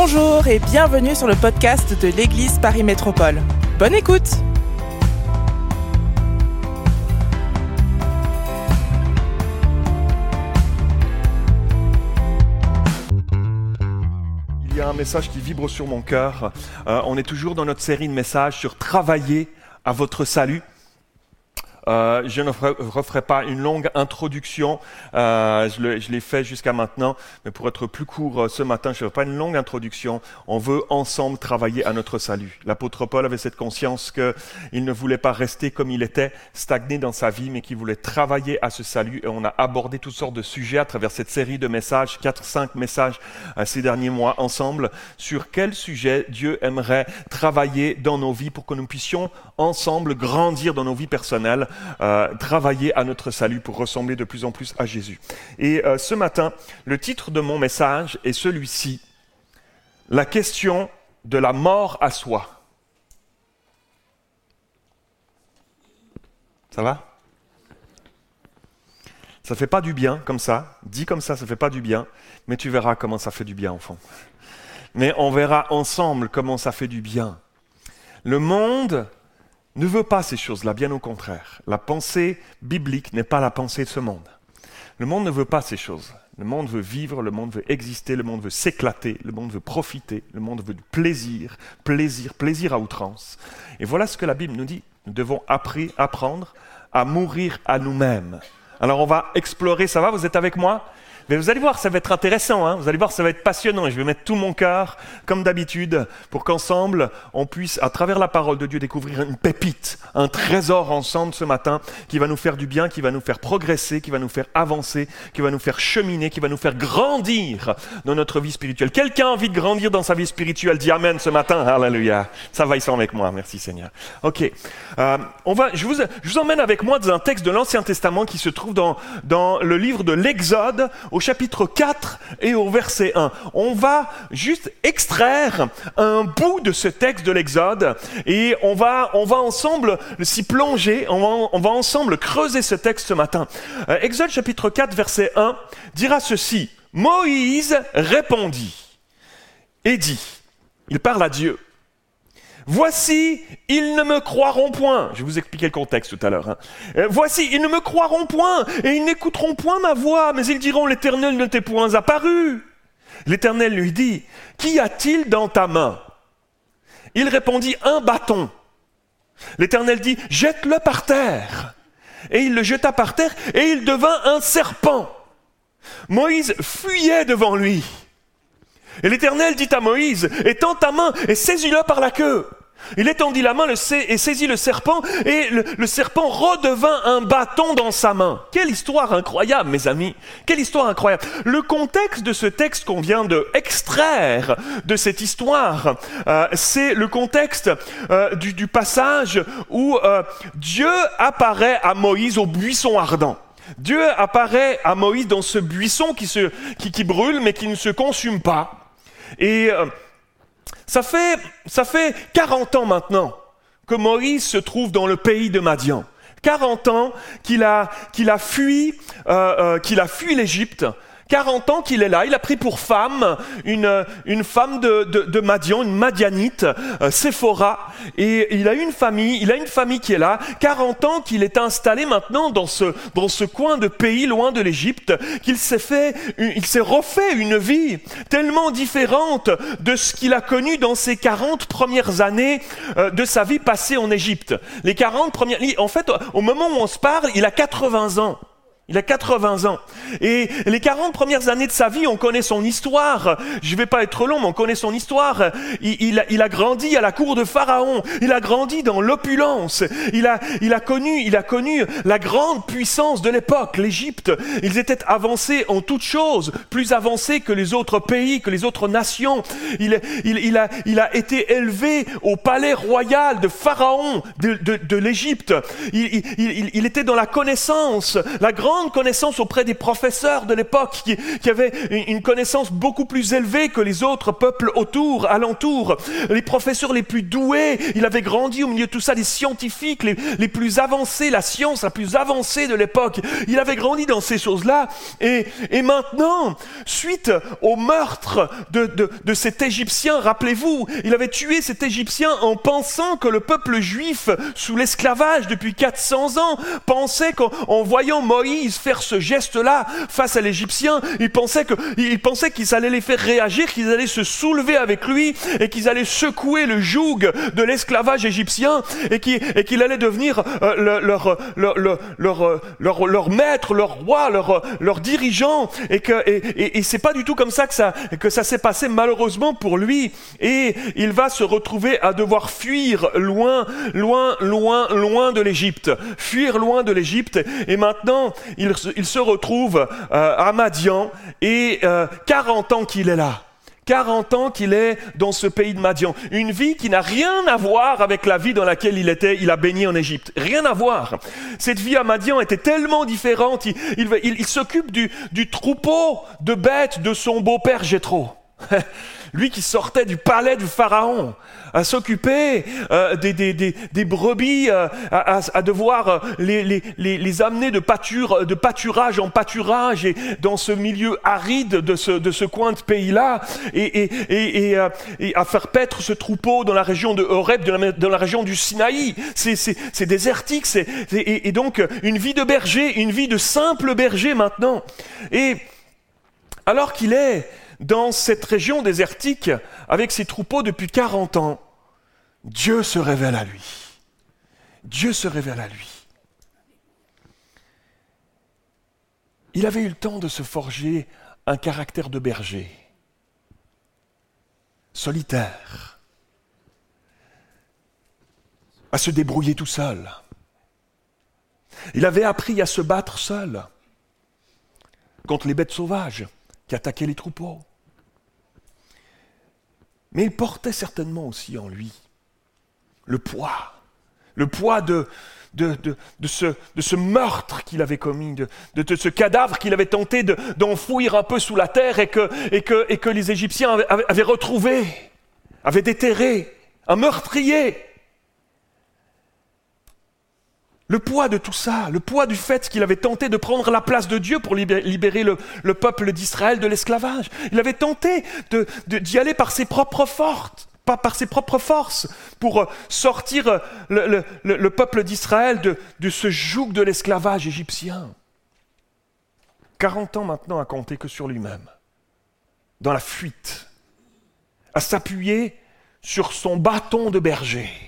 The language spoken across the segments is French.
Bonjour et bienvenue sur le podcast de l'Église Paris Métropole. Bonne écoute Il y a un message qui vibre sur mon cœur. Euh, on est toujours dans notre série de messages sur travailler à votre salut. Euh, je ne referai pas une longue introduction, euh, je l'ai fait jusqu'à maintenant, mais pour être plus court euh, ce matin, je ne ferai pas une longue introduction. On veut ensemble travailler à notre salut. L'apôtre Paul avait cette conscience qu'il ne voulait pas rester comme il était, stagné dans sa vie, mais qu'il voulait travailler à ce salut. Et on a abordé toutes sortes de sujets à travers cette série de messages, quatre, cinq messages ces derniers mois ensemble, sur quel sujet Dieu aimerait travailler dans nos vies pour que nous puissions ensemble grandir dans nos vies personnelles euh, travailler à notre salut pour ressembler de plus en plus à Jésus. Et euh, ce matin, le titre de mon message est celui-ci, la question de la mort à soi. Ça va? Ça fait pas du bien comme ça, dit comme ça, ça fait pas du bien, mais tu verras comment ça fait du bien, enfant. Mais on verra ensemble comment ça fait du bien. Le monde ne veut pas ces choses-là, bien au contraire. La pensée biblique n'est pas la pensée de ce monde. Le monde ne veut pas ces choses. Le monde veut vivre, le monde veut exister, le monde veut s'éclater, le monde veut profiter, le monde veut du plaisir, plaisir, plaisir à outrance. Et voilà ce que la Bible nous dit. Nous devons apprendre à mourir à nous-mêmes. Alors on va explorer, ça va, vous êtes avec moi? Mais vous allez voir, ça va être intéressant, hein. vous allez voir, ça va être passionnant. Et je vais mettre tout mon cœur, comme d'habitude, pour qu'ensemble, on puisse, à travers la parole de Dieu, découvrir une pépite, un trésor ensemble ce matin, qui va nous faire du bien, qui va nous faire progresser, qui va nous faire avancer, qui va nous faire cheminer, qui va nous faire grandir dans notre vie spirituelle. Quelqu'un a envie de grandir dans sa vie spirituelle Dis Amen ce matin. Alléluia. Ça va, ils sont avec moi. Merci Seigneur. Ok. Euh, on va, je, vous, je vous emmène avec moi dans un texte de l'Ancien Testament qui se trouve dans, dans le livre de l'Exode, chapitre 4 et au verset 1. On va juste extraire un bout de ce texte de l'Exode et on va, on va ensemble s'y plonger, on va, on va, ensemble creuser ce texte ce matin. Euh, Exode chapitre 4 verset 1 dira ceci. Moïse répondit et dit, il parle à Dieu. Voici, ils ne me croiront point. Je vais vous expliquer le contexte tout à l'heure. Hein. Euh, voici, ils ne me croiront point et ils n'écouteront point ma voix, mais ils diront, l'Éternel ne t'est point apparu. L'Éternel lui dit, Qu'y a-t-il dans ta main? Il répondit, Un bâton. L'Éternel dit, Jette-le par terre. Et il le jeta par terre et il devint un serpent. Moïse fuyait devant lui. Et l'Éternel dit à Moïse, étends ta main et saisis-le par la queue. Il étendit la main et saisit le serpent, et le, serpent redevint un bâton dans sa main. Quelle histoire incroyable, mes amis. Quelle histoire incroyable. Le contexte de ce texte qu'on vient de extraire de cette histoire, euh, c'est le contexte euh, du, passage où euh, Dieu apparaît à Moïse au buisson ardent. Dieu apparaît à Moïse dans ce buisson qui, se, qui, qui brûle mais qui ne se consume pas. Et ça fait, ça fait 40 ans maintenant que Moïse se trouve dans le pays de Madian. 40 ans qu'il a, qu'il a fui, euh, euh, qu'il a fui l'Égypte 40 ans qu'il est là. Il a pris pour femme une, une femme de, de, de Madian, une Madianite, euh, Séphora. Et il a une famille, il a une famille qui est là. 40 ans qu'il est installé maintenant dans ce, dans ce coin de pays loin de l'Égypte, qu'il s'est fait, il s'est refait une vie tellement différente de ce qu'il a connu dans ses 40 premières années euh, de sa vie passée en Égypte. Les 40 premières, en fait, au moment où on se parle, il a 80 ans. Il a 80 ans. Et les 40 premières années de sa vie, on connaît son histoire. Je ne vais pas être long, mais on connaît son histoire. Il, il, a, grandi à la cour de Pharaon. Il a grandi dans l'opulence. Il a, il, a connu, il a connu la grande puissance de l'époque, l'Égypte. Ils étaient avancés en toutes choses, plus avancés que les autres pays, que les autres nations. Il, il, a, a été élevé au palais royal de Pharaon de, de, de l'Égypte. Il, il était dans la connaissance, la grande grande connaissance auprès des professeurs de l'époque, qui, qui avaient une connaissance beaucoup plus élevée que les autres peuples autour, alentour. Les professeurs les plus doués, il avait grandi au milieu de tout ça, les scientifiques les, plus avancés, la science la plus avancée de l'époque. Il avait grandi dans ces choses-là. Et, maintenant, suite au meurtre de cet Égyptien, rappelez-vous, il avait tué cet Égyptien en pensant que le peuple juif, sous l'esclavage depuis 400 ans, pensait qu'en voyant Moïse faire ce geste-là face à l'Égyptien, il pensait qu'ils allaient les faire réagir, qu'ils allaient se soulever avec lui et qu'ils allaient secouer le joug de l'esclavage égyptien et qu'il allait devenir euh, leur, leur, leur, leur, maître, leur roi, leur, dirigeant et que et, et, c'est pas du tout comme ça que ça que ça s'est passé malheureusement pour lui. Et il va se retrouver à devoir fuir loin, loin, loin, loin de l'Égypte, fuir loin de l'Égypte. Et maintenant il, il se retrouve euh, à Madian et 40 euh, ans qu'il est là. 40 ans qu'il est dans ce pays de Madian. Une vie qui n'a rien à voir avec la vie dans laquelle il était, il a baigné en Égypte. Rien à voir. Cette vie à Madian était tellement différente. Il, il, s'occupe du, du troupeau de bêtes de son beau-père Jétro. lui qui sortait du palais du Pharaon, à s'occuper euh, des, des, des, brebis, euh, à, devoir euh, les, les, les, amener de, pâture, de pâturage en pâturage et dans ce milieu aride de ce, de ce coin de pays-là, et, et, et, et, à faire paître ce troupeau dans la région de Horeb, dans la, dans la région du Sinaï. C'est désertique, c'est, et, et donc une vie de berger, une vie de simple berger maintenant. Et alors qu'il est dans cette région désertique avec ses troupeaux depuis 40 ans, Dieu se révèle à lui. Dieu se révèle à lui. Il avait eu le temps de se forger un caractère de berger, solitaire, à se débrouiller tout seul. Il avait appris à se battre seul contre les bêtes sauvages qui attaquaient les troupeaux. Mais il portait certainement aussi en lui le poids, le poids de, de, de, ce, de ce, meurtre qu'il avait commis, de, ce cadavre qu'il avait tenté d'enfouir un peu sous la terre et que, et que, et que les Égyptiens avaient, avaient retrouvé, avaient déterré, un meurtrier. Le poids de tout ça, le poids du fait qu'il avait tenté de prendre la place de Dieu pour libérer le, peuple d'Israël de l'esclavage. Il avait tenté d'y aller par ses propres forces, pas par ses propres forces, pour euh, sortir euh, le, peuple d'Israël de, de ce joug de l'esclavage égyptien. 40 ans maintenant à compter que sur lui-même, dans la fuite, à s'appuyer sur son bâton de berger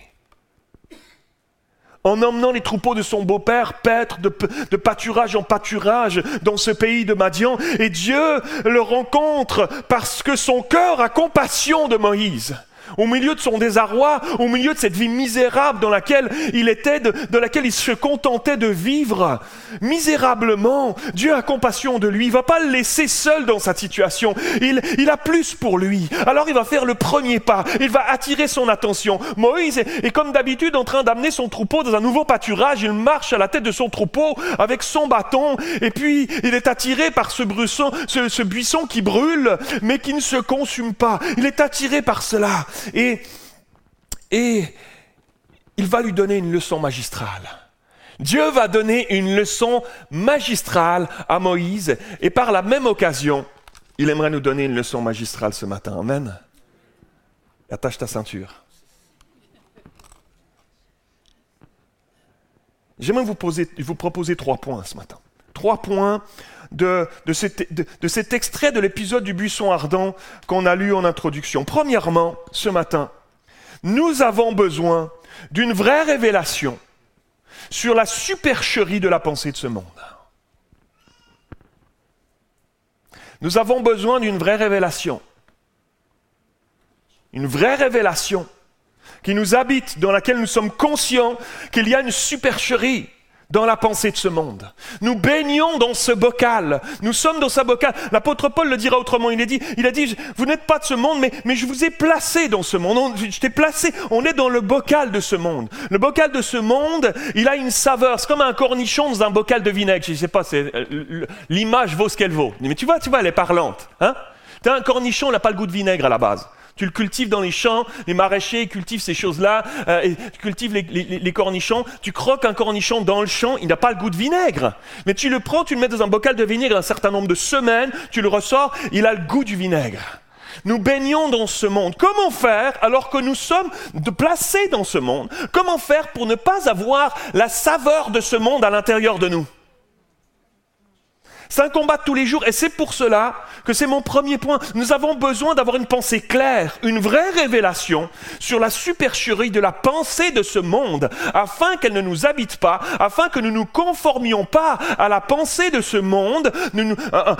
en emmenant les troupeaux de son beau-père paître de, de, pâturage en pâturage dans ce pays de Madian. Et Dieu le rencontre parce que son cœur a compassion de Moïse au milieu de son désarroi, au milieu de cette vie misérable dans laquelle il était, de, laquelle il se contentait de vivre misérablement, Dieu a compassion de lui. Il va pas le laisser seul dans sa situation. Il, il a plus pour lui. Alors il va faire le premier pas. Il va attirer son attention. Moïse est, comme d'habitude en train d'amener son troupeau dans un nouveau pâturage. Il marche à la tête de son troupeau avec son bâton. Et puis il est attiré par ce, buisson, ce, ce buisson qui brûle, mais qui ne se consume pas. Il est attiré par cela. Et, il va lui donner une leçon magistrale. Dieu va donner une leçon magistrale à Moïse et par la même occasion, il aimerait nous donner une leçon magistrale ce matin. Amen. Attache ta ceinture. J'aimerais vous proposer trois points ce matin. Trois points de, cet, extrait de l'épisode du buisson ardent qu'on a lu en introduction. Premièrement, ce matin, nous avons besoin d'une vraie révélation sur la supercherie de la pensée de ce monde. Nous avons besoin d'une vraie révélation. Une vraie révélation qui nous habite, dans laquelle nous sommes conscients qu'il y a une supercherie dans la pensée de ce monde. Nous baignons dans ce bocal. Nous sommes dans ce bocal. L'apôtre Paul le dira autrement. Il a dit, il a dit vous n'êtes pas de ce monde, mais, mais je vous ai placé dans ce monde. je t'ai placé. On est dans le bocal de ce monde. Le bocal de ce monde, il a une saveur. C'est comme un cornichon dans un bocal de vinaigre. Je ne sais pas, euh, l'image vaut ce qu'elle vaut. Mais tu vois, tu vois, elle est parlante. Hein as un cornichon, il n'a pas le goût de vinaigre à la base. Tu le cultives dans les champs, les maraîchers cultivent ces choses-là, euh, tu cultives les, cornichons, tu croques un cornichon dans le champ, il n'a pas le goût de vinaigre. Mais tu le prends, tu le mets dans un bocal de vinaigre un certain nombre de semaines, tu le ressors, il a le goût du vinaigre. Nous baignons dans ce monde. Comment faire alors que nous sommes placés dans ce monde? Comment faire pour ne pas avoir la saveur de ce monde à l'intérieur de nous? C'est un combat de tous les jours et c'est pour cela que c'est mon premier point. Nous avons besoin d'avoir une pensée claire, une vraie révélation sur la supercherie de la pensée de ce monde afin qu'elle ne nous habite pas, afin que nous ne nous conformions pas à la pensée de ce monde,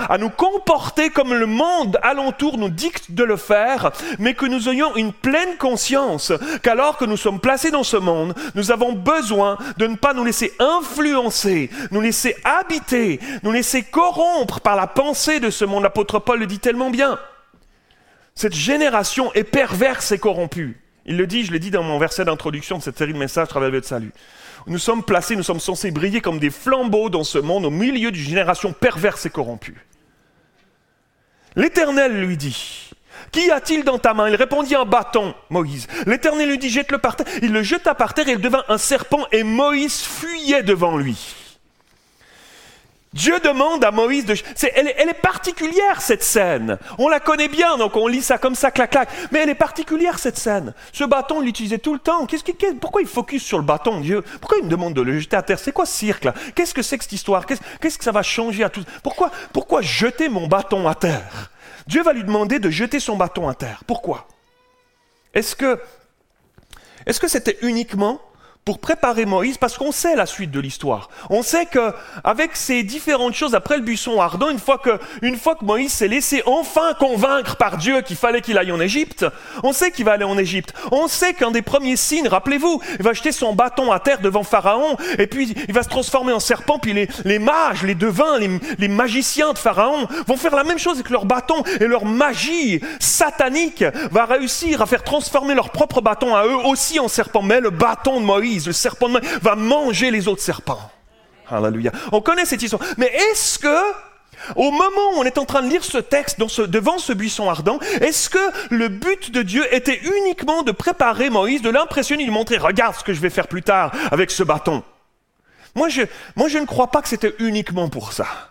à nous comporter comme le monde alentour nous dicte de le faire, mais que nous ayons une pleine conscience qu'alors que nous sommes placés dans ce monde, nous avons besoin de ne pas nous laisser influencer, nous laisser habiter, nous laisser corrompre par la pensée de ce monde. L'apôtre Paul le dit tellement bien. Cette génération est perverse et corrompue. Il le dit, je l'ai dit dans mon verset d'introduction de cette série de messages Travail de salut. Nous sommes placés, nous sommes censés briller comme des flambeaux dans ce monde au milieu d'une génération perverse et corrompue. L'Éternel lui dit, Qu'y a-t-il dans ta main? Il répondit un bâton, Moïse. L'Éternel lui dit, jette-le par terre. Il le jeta par terre et il devint un serpent et Moïse fuyait devant lui. Dieu demande à Moïse de... elle, est particulière cette scène. On la connaît bien, donc on lit ça comme ça, clac, clac. Mais elle est particulière cette scène. Ce bâton, il l'utilisait tout le temps. Qu'est-ce pourquoi il focus sur le bâton, Dieu? Pourquoi il me demande de le jeter à terre? C'est quoi ce cirque là? Qu'est-ce que c'est que cette histoire? Qu'est-ce, que ça va changer à tout pourquoi, pourquoi jeter mon bâton à terre? Dieu va lui demander de jeter son bâton à terre. Pourquoi? Est-ce que, est-ce que c'était uniquement pour préparer Moïse, parce qu'on sait la suite de l'histoire. On sait que avec ces différentes choses après le buisson ardent, une fois que, une fois que Moïse s'est laissé enfin convaincre par Dieu qu'il fallait qu'il aille en Égypte, on sait qu'il va aller en Égypte. On sait qu'un des premiers signes, rappelez-vous, il va jeter son bâton à terre devant Pharaon, et puis il va se transformer en serpent, puis les, les mages, les devins, les, les magiciens de Pharaon vont faire la même chose avec leur bâton, et leur magie satanique va réussir à faire transformer leur propre bâton à eux aussi en serpent. Mais le bâton de Moïse le serpent de main, va manger les autres serpents. Alléluia. On connaît cette histoire. Mais est-ce que, au moment où on est en train de lire ce texte devant ce buisson ardent, est-ce que le but de Dieu était uniquement de préparer Moïse, de l'impressionner, de lui montrer, regarde ce que je vais faire plus tard avec ce bâton? Moi je, moi, je ne crois pas que c'était uniquement pour ça.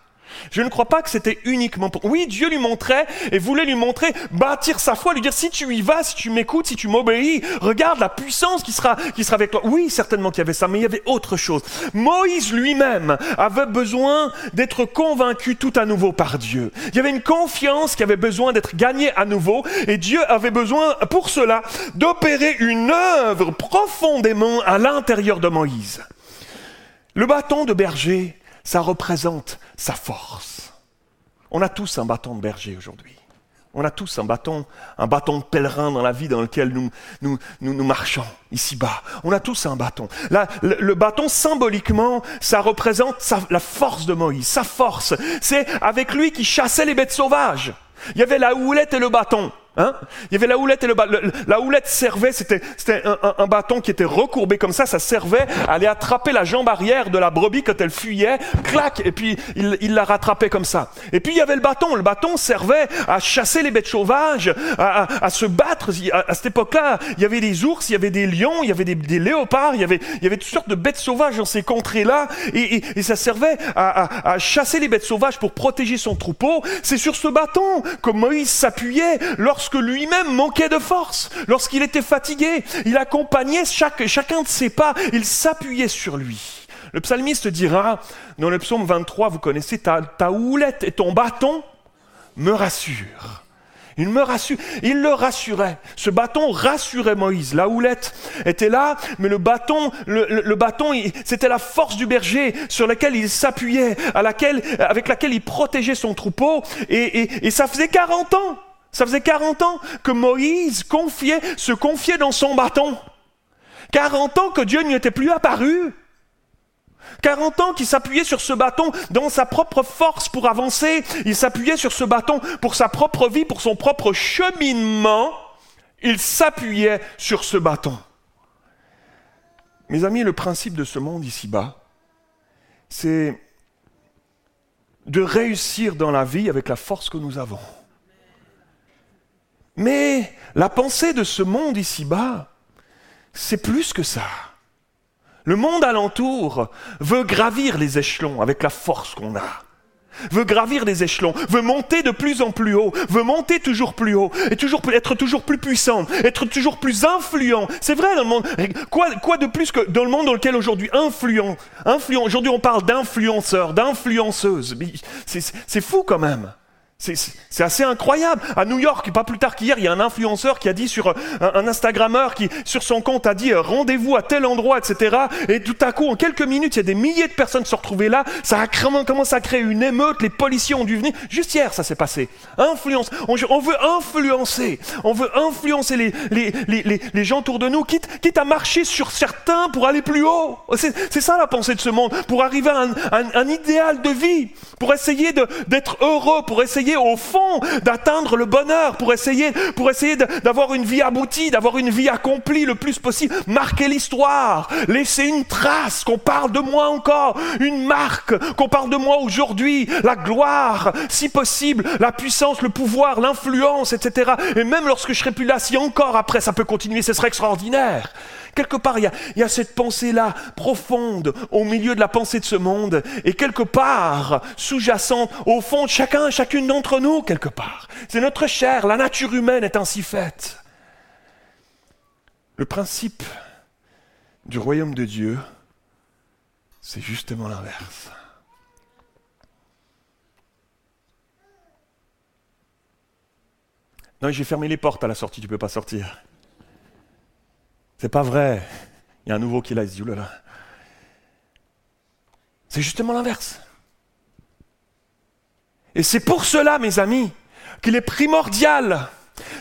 Je ne crois pas que c'était uniquement pour... Oui, Dieu lui montrait et voulait lui montrer, bâtir sa foi, lui dire, si tu y vas, si tu m'écoutes, si tu m'obéis, regarde la puissance qui sera, qui sera avec toi. Oui, certainement qu'il y avait ça, mais il y avait autre chose. Moïse lui-même avait besoin d'être convaincu tout à nouveau par Dieu. Il y avait une confiance qui avait besoin d'être gagnée à nouveau et Dieu avait besoin pour cela d'opérer une œuvre profondément à l'intérieur de Moïse. Le bâton de berger ça représente sa force. On a tous un bâton de berger aujourd'hui. On a tous un bâton, un bâton de pèlerin dans la vie dans lequel nous, nous, nous, marchons ici-bas. On a tous un bâton. Là, le, bâton, symboliquement, ça représente la force de Moïse, sa force. C'est avec lui qui chassait les bêtes sauvages. Il y avait la houlette et le bâton. Hein? Il y avait la houlette et le bâton. La houlette servait, c'était, un, bâton qui était recourbé comme ça, ça servait à aller attraper la jambe arrière de la brebis quand elle fuyait, clac, et puis il, la rattrapait comme ça. Et puis il y avait le bâton. Le bâton servait à chasser les bêtes sauvages, à, se battre. À, cette époque-là, il y avait des ours, il y avait des lions, il y avait des, léopards, il y avait, il y avait toutes sortes de bêtes sauvages dans ces contrées-là, et, et ça servait à, chasser les bêtes sauvages pour protéger son troupeau. C'est sur ce bâton que Moïse s'appuyait lorsque lui-même manquait de force, lorsqu'il était fatigué. Il accompagnait chaque, chacun de ses pas, il s'appuyait sur lui. Le psalmiste dira, dans le psaume 23, vous connaissez, ta, houlette et ton bâton me rassurent. Il me rassure, il le rassurait. Ce bâton rassurait Moïse. La houlette était là, mais le bâton, le, bâton, c'était la force du berger sur laquelle il s'appuyait, avec laquelle il protégeait son troupeau. Et, et ça faisait 40 ans ça faisait 40 ans que Moïse confiait, se confiait dans son bâton. 40 ans que Dieu n'y était plus apparu. 40 ans qu'il s'appuyait sur ce bâton dans sa propre force pour avancer. Il s'appuyait sur ce bâton pour sa propre vie, pour son propre cheminement. Il s'appuyait sur ce bâton. Mes amis, le principe de ce monde ici-bas, c'est de réussir dans la vie avec la force que nous avons. Mais la pensée de ce monde ici-bas, c'est plus que ça. Le monde alentour veut gravir les échelons avec la force qu'on a veut gravir les échelons, veut monter de plus en plus haut, veut monter toujours plus haut, et toujours, être toujours plus puissant, être toujours plus influent. C'est vrai dans le monde. Quoi, quoi de plus que dans le monde dans lequel aujourd'hui influent, influent. Aujourd'hui on parle d'influenceurs, d'influenceuses. C'est fou quand même. C'est assez incroyable. À New York, pas plus tard qu'hier, il y a un influenceur qui a dit sur un, un Instagrammeur qui, sur son compte, a dit euh, rendez-vous à tel endroit, etc. Et tout à coup, en quelques minutes, il y a des milliers de personnes se retrouvaient là. Ça a commencé à créer une émeute. Les policiers ont dû venir. Juste hier, ça s'est passé. Influence. On, veut influencer. On veut influencer les, les, les, gens autour de nous, quitte, quitte à marcher sur certains pour aller plus haut. C'est ça la pensée de ce monde. Pour arriver à un, un, un idéal de vie. Pour essayer d'être heureux. Pour essayer au fond d'atteindre le bonheur, pour essayer, pour essayer d'avoir une vie aboutie, d'avoir une vie accomplie le plus possible, marquer l'histoire, laisser une trace, qu'on parle de moi encore, une marque, qu'on parle de moi aujourd'hui, la gloire, si possible, la puissance, le pouvoir, l'influence, etc. Et même lorsque je serai plus là, si encore après ça peut continuer, ce serait extraordinaire. Quelque part, il y a, cette pensée-là profonde au milieu de la pensée de ce monde, et quelque part, sous-jacente, au fond de chacun, chacune d'entre nous, quelque part. C'est notre chair, la nature humaine est ainsi faite. Le principe du royaume de Dieu, c'est justement l'inverse. Non, j'ai fermé les portes à la sortie, tu ne peux pas sortir. C'est pas vrai. Il y a un nouveau qui l'a, dit, oulala. C'est justement l'inverse. Et c'est pour cela, mes amis, qu'il est primordial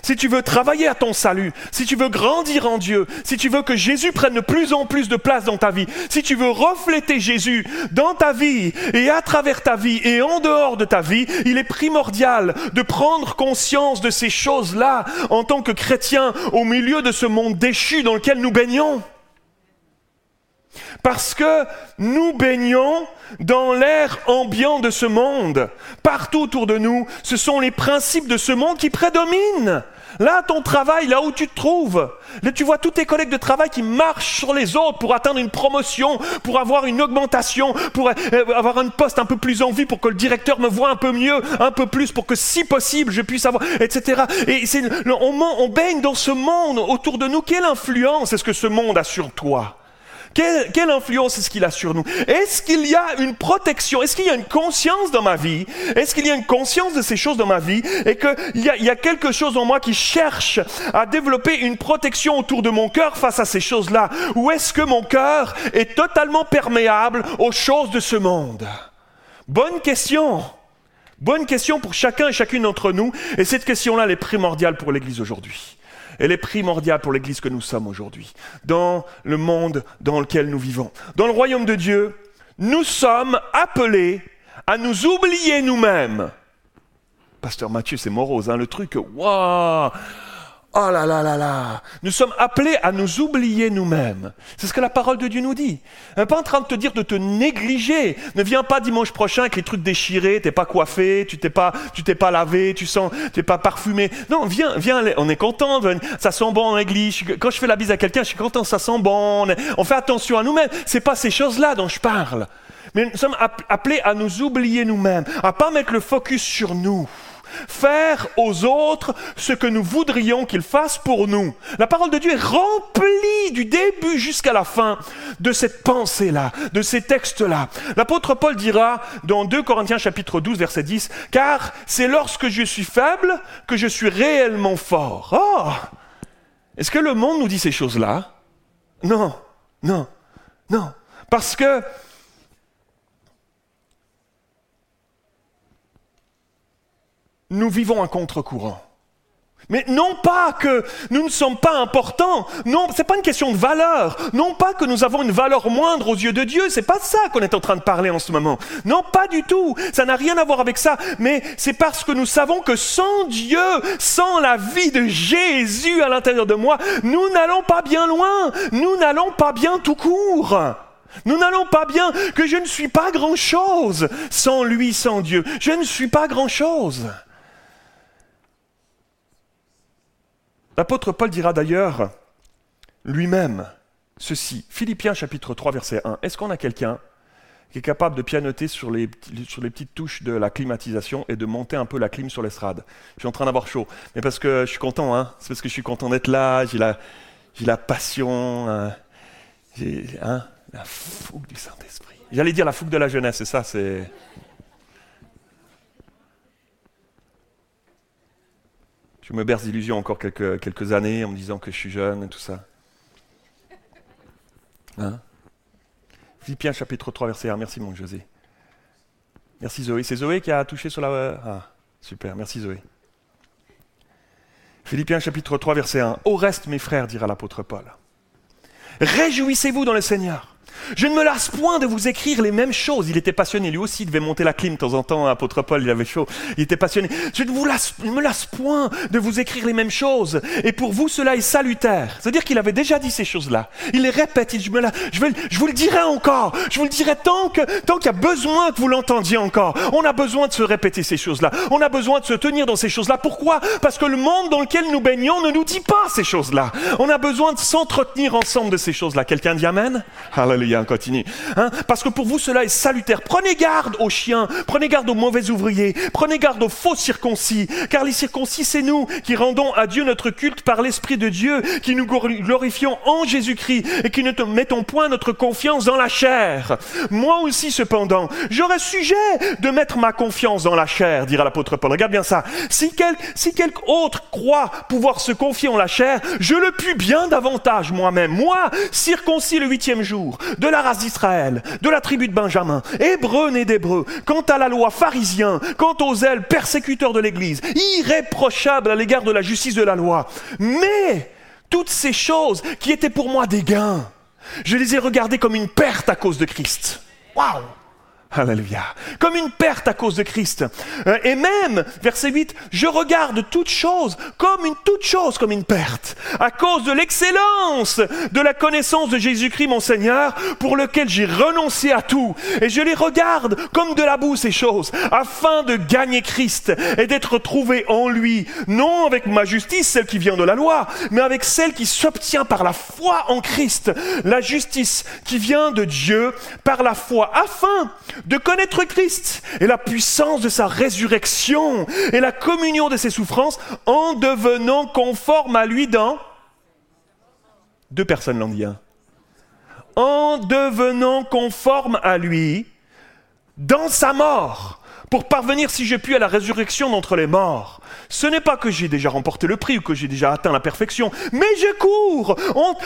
si tu veux travailler à ton salut, si tu veux grandir en Dieu, si tu veux que Jésus prenne de plus en plus de place dans ta vie, si tu veux refléter Jésus dans ta vie et à travers ta vie et en dehors de ta vie, il est primordial de prendre conscience de ces choses-là en tant que chrétien au milieu de ce monde déchu dans lequel nous baignons. Parce que nous baignons dans l'air ambiant de ce monde. Partout autour de nous, ce sont les principes de ce monde qui prédominent. Là, ton travail, là où tu te trouves, là, tu vois tous tes collègues de travail qui marchent sur les autres pour atteindre une promotion, pour avoir une augmentation, pour euh, avoir un poste un peu plus en vue, pour que le directeur me voit un peu mieux, un peu plus, pour que si possible je puisse avoir, etc. Et on, on baigne dans ce monde autour de nous. Quelle influence est-ce que ce monde a sur toi? Quelle, influence est-ce qu'il a sur nous? Est-ce qu'il y a une protection? Est-ce qu'il y a une conscience dans ma vie? Est-ce qu'il y a une conscience de ces choses dans ma vie? Et qu'il y, y a, quelque chose en moi qui cherche à développer une protection autour de mon cœur face à ces choses-là? Ou est-ce que mon cœur est totalement perméable aux choses de ce monde? Bonne question. Bonne question pour chacun et chacune d'entre nous. Et cette question-là, elle est primordiale pour l'Église aujourd'hui. Elle est primordiale pour l'Église que nous sommes aujourd'hui, dans le monde dans lequel nous vivons. Dans le royaume de Dieu, nous sommes appelés à nous oublier nous-mêmes. Pasteur Mathieu, c'est morose, hein, le truc, waouh Oh là là là là Nous sommes appelés à nous oublier nous-mêmes. C'est ce que la parole de Dieu nous dit. Elle n'est pas en train de te dire de te négliger. Ne viens pas dimanche prochain avec les trucs déchirés, t'es pas coiffé, tu t'es pas, tu t'es pas lavé, tu sens, t'es pas parfumé. Non, viens, viens, on est content, ça sent bon en église. Quand je fais la bise à quelqu'un, je suis content, ça sent bon. On fait attention à nous-mêmes. C'est pas ces choses-là dont je parle. Mais nous sommes appelés à nous oublier nous-mêmes, à pas mettre le focus sur nous faire aux autres ce que nous voudrions qu'ils fassent pour nous. La parole de Dieu est remplie du début jusqu'à la fin de cette pensée-là, de ces textes-là. L'apôtre Paul dira dans 2 Corinthiens chapitre 12 verset 10, car c'est lorsque je suis faible que je suis réellement fort. Oh Est-ce que le monde nous dit ces choses-là? Non, non, non. Parce que nous vivons un contre-courant. Mais non pas que nous ne sommes pas importants, non, c'est pas une question de valeur, non pas que nous avons une valeur moindre aux yeux de Dieu, c'est pas ça qu'on est en train de parler en ce moment. Non, pas du tout, ça n'a rien à voir avec ça, mais c'est parce que nous savons que sans Dieu, sans la vie de Jésus à l'intérieur de moi, nous n'allons pas bien loin, nous n'allons pas bien tout court. Nous n'allons pas bien, que je ne suis pas grand-chose sans lui, sans Dieu. Je ne suis pas grand-chose. L'apôtre Paul dira d'ailleurs lui-même ceci, Philippiens chapitre 3 verset 1. Est-ce qu'on a quelqu'un qui est capable de pianoter sur les, sur les petites touches de la climatisation et de monter un peu la clim sur l'estrade? Je suis en train d'avoir chaud, mais parce que je suis content, hein. C'est parce que je suis content d'être là, j'ai la, j'ai la passion, hein. Hein, la fougue du Saint-Esprit. J'allais dire la fougue de la jeunesse, et ça c'est... Je me berce d'illusions encore quelques, années en me disant que je suis jeune et tout ça. Hein? Philippiens chapitre 3 verset 1. Merci mon José. Merci Zoé. C'est Zoé qui a touché sur la... Ah, super. Merci Zoé. Philippiens chapitre 3 verset 1. Au reste mes frères, dira l'apôtre Paul. Réjouissez-vous dans le Seigneur. Je ne me lasse point de vous écrire les mêmes choses. Il était passionné, lui aussi il devait monter la clim de temps en temps, hein, apôtre Paul, il avait chaud, il était passionné. Je ne vous lasse, me lasse point de vous écrire les mêmes choses. Et pour vous, cela est salutaire. C'est-à-dire qu'il avait déjà dit ces choses-là. Il les répète, je, me je, vous le dirai encore. Je vous le dirai tant que tant qu'il y a besoin que vous l'entendiez encore. On a besoin de se répéter ces choses-là. On a besoin de se tenir dans ces choses-là. Pourquoi? Parce que le monde dans lequel nous baignons ne nous dit pas ces choses-là. On a besoin de s'entretenir ensemble de ces choses-là. Quelqu'un dit Amen? Hallelujah continue. Hein? Parce que pour vous, cela est salutaire. Prenez garde aux chiens, prenez garde aux mauvais ouvriers, prenez garde aux faux circoncis, car les circoncis, c'est nous qui rendons à Dieu notre culte par l'Esprit de Dieu, qui nous glorifions en Jésus-Christ et qui ne mettons point notre confiance dans la chair. Moi aussi, cependant, j'aurais sujet de mettre ma confiance dans la chair, dira l'apôtre Paul. Regarde bien ça. Si, quel, si quelque autre croit pouvoir se confier en la chair, je le puis bien davantage moi-même. Moi, circoncis le huitième jour, de la race d'Israël, de la tribu de Benjamin, hébreu né d'hébreu, quant à la loi pharisien, quant aux ailes persécuteurs de l'Église, irréprochable à l'égard de la justice de la loi. Mais toutes ces choses qui étaient pour moi des gains, je les ai regardées comme une perte à cause de Christ. Waouh Alléluia. Comme une perte à cause de Christ. Euh, et même, verset 8, je regarde toute chose comme une toute chose comme une perte, à cause de l'excellence de la connaissance de Jésus-Christ mon Seigneur, pour lequel j'ai renoncé à tout. Et je les regarde comme de la boue ces choses, afin de gagner Christ et d'être trouvé en lui, non avec ma justice, celle qui vient de la loi, mais avec celle qui s'obtient par la foi en Christ, la justice qui vient de Dieu par la foi, afin de connaître Christ et la puissance de sa résurrection et la communion de ses souffrances en devenant conforme à lui dans... Deux personnes l'ont dit. En devenant conforme à lui dans sa mort pour parvenir, si je puis, à la résurrection d'entre les morts. Ce n'est pas que j'ai déjà remporté le prix ou que j'ai déjà atteint la perfection, mais je cours.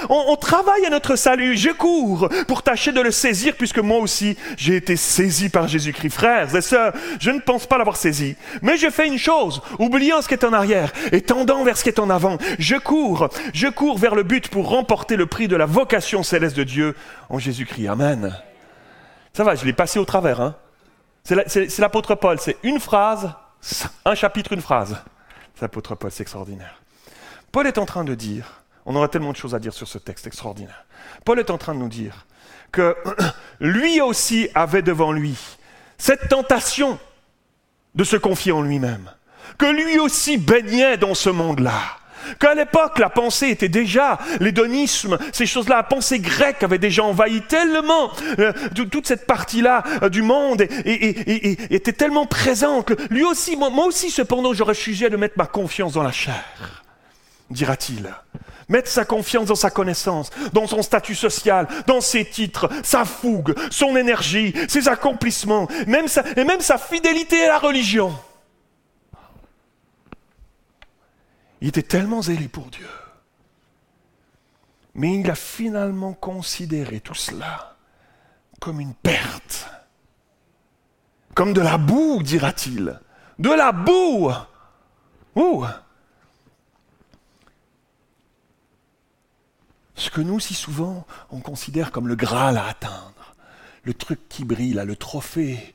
On, travaille à notre salut, je cours pour tâcher de le saisir, puisque moi aussi, j'ai été saisi par Jésus-Christ. Frères et sœurs, je ne pense pas l'avoir saisi, mais je fais une chose, oubliant ce qui est en arrière et tendant vers ce qui est en avant. Je cours, je cours vers le but pour remporter le prix de la vocation céleste de Dieu en Jésus-Christ. Amen. Ça va, je l'ai passé au travers, hein. C'est l'apôtre Paul, c'est une phrase, un chapitre, une phrase. C'est l'apôtre Paul, c'est extraordinaire. Paul est en train de dire, on aurait tellement de choses à dire sur ce texte extraordinaire. Paul est en train de nous dire que lui aussi avait devant lui cette tentation de se confier en lui-même, que lui aussi baignait dans ce monde-là Qu'à l'époque, la pensée était déjà, l'hédonisme, ces choses-là, la pensée grecque avait déjà envahi tellement euh, toute cette partie-là euh, du monde et, était tellement présente que lui aussi, moi, aussi cependant, j'aurais sujet de mettre ma confiance dans la chair, dira-t-il. Mettre sa confiance dans sa connaissance, dans son statut social, dans ses titres, sa fougue, son énergie, ses accomplissements, même et même sa fidélité à la religion. Il était tellement zélé pour Dieu. Mais il a finalement considéré tout cela comme une perte. Comme de la boue, dira-t-il. De la boue Ouh Ce que nous, si souvent, on considère comme le Graal à atteindre, le truc qui brille, le trophée.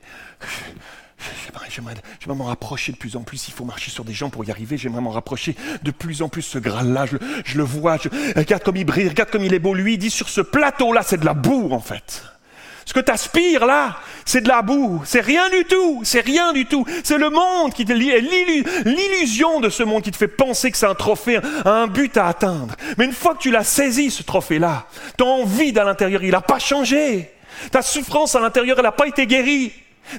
J'aimerais m'en rapprocher de plus en plus. Il faut marcher sur des gens pour y arriver. J'aimerais m'en rapprocher de plus en plus. Ce Graal-là, je, je, le vois. Je, regarde comme il brille, regarde comme il est beau. Lui, il dit sur ce plateau-là, c'est de la boue, en fait. Ce que tu aspires là, c'est de la boue. C'est rien du tout. C'est rien du tout. C'est le monde qui te l'illusion de ce monde qui te fait penser que c'est un trophée, un but à atteindre. Mais une fois que tu l'as saisi, ce trophée-là, ton envie à l'intérieur, il n'a pas changé. Ta souffrance à l'intérieur, elle n'a pas été guérie.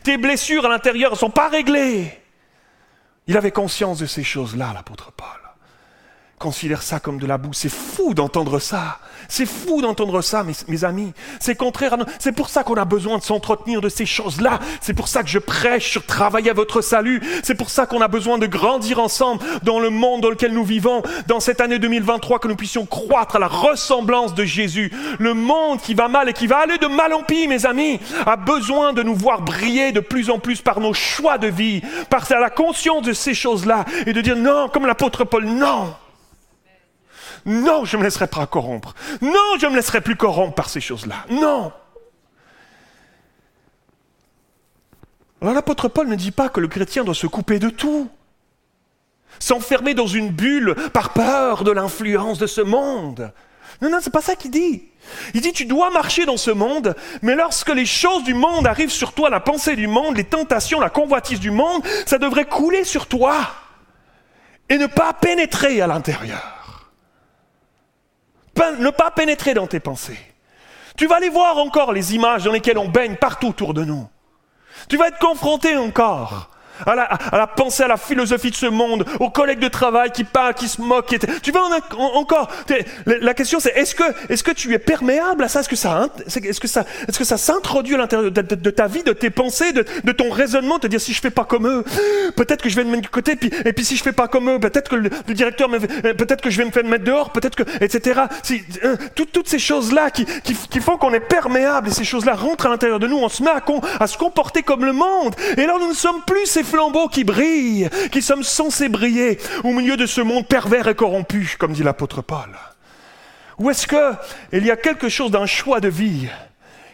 Tes blessures à l'intérieur ne sont pas réglées. Il avait conscience de ces choses-là, l'apôtre Paul. Considère ça comme de la boue. C'est fou d'entendre ça. C'est fou d'entendre ça, mes, amis. C'est contraire à nous. C'est pour ça qu'on a besoin de s'entretenir de ces choses-là. C'est pour ça que je prêche sur travailler à votre salut. C'est pour ça qu'on a besoin de grandir ensemble dans le monde dans lequel nous vivons, dans cette année 2023, que nous puissions croître à la ressemblance de Jésus. Le monde qui va mal et qui va aller de mal en pis, mes amis, a besoin de nous voir briller de plus en plus par nos choix de vie, par la conscience de ces choses-là et de dire non, comme l'apôtre Paul, non. Non, je ne me laisserai pas corrompre. Non, je ne me laisserai plus corrompre par ces choses-là. Non. Alors l'apôtre Paul ne dit pas que le chrétien doit se couper de tout, s'enfermer dans une bulle par peur de l'influence de ce monde. Non, non, c'est pas ça qu'il dit. Il dit tu dois marcher dans ce monde, mais lorsque les choses du monde arrivent sur toi, la pensée du monde, les tentations, la convoitise du monde, ça devrait couler sur toi et ne pas pénétrer à l'intérieur ne pas pénétrer dans tes pensées. Tu vas aller voir encore les images dans lesquelles on baigne partout autour de nous. Tu vas être confronté encore à la, pensée, à la philosophie de ce monde, aux collègues de travail qui parlent, qui se moquent. Tu vas encore. La question c'est est-ce que, est que tu es perméable à ça? Est-ce que ça, que ça, que ça s'introduit à l'intérieur de, ta vie, de tes pensées, de, ton raisonnement, te dire si je fais pas comme eux, peut-être que je vais me mettre du côté, et puis si je fais pas comme eux, peut-être que le, directeur, me, euh, peut-être que je vais me faire mettre dehors, peut-être que, etc. Euh, toutes ces choses-là qui, qui, font qu'on est perméable et ces choses-là rentrent à l'intérieur de nous, on se met à, à se comporter comme le monde. Et là, nous ne sommes plus ces flambeaux qui brillent, qui sommes censés briller au milieu de ce monde pervers et corrompu, comme dit l'apôtre Paul. Ou est-ce qu'il y a quelque chose d'un choix de vie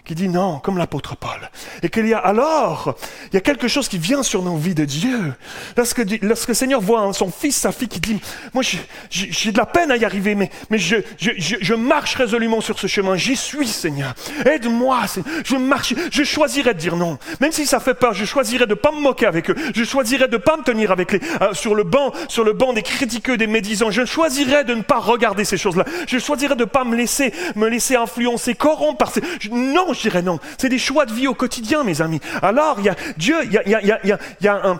qui dit non, comme l'apôtre Paul. Et qu'il y a alors, il y a quelque chose qui vient sur nos vies de Dieu. Lorsque, lorsque le Seigneur voit son fils, sa fille qui dit, moi j'ai de la peine à y arriver, mais, je, marche résolument sur ce chemin. J'y suis, Seigneur. Aide-moi. Je marche. Je choisirai de dire non. Même si ça fait peur, je choisirai de pas me moquer avec eux. Je choisirai de pas me tenir avec les, euh, sur le banc, sur le banc des critiqueux, des médisants. Je choisirai de ne pas regarder ces choses-là. Je choisirai de pas me laisser, me laisser influencer, corrompre par ces, non, je dirais non. C'est des choix de vie au quotidien, mes amis. Alors, il y a Dieu, il y a,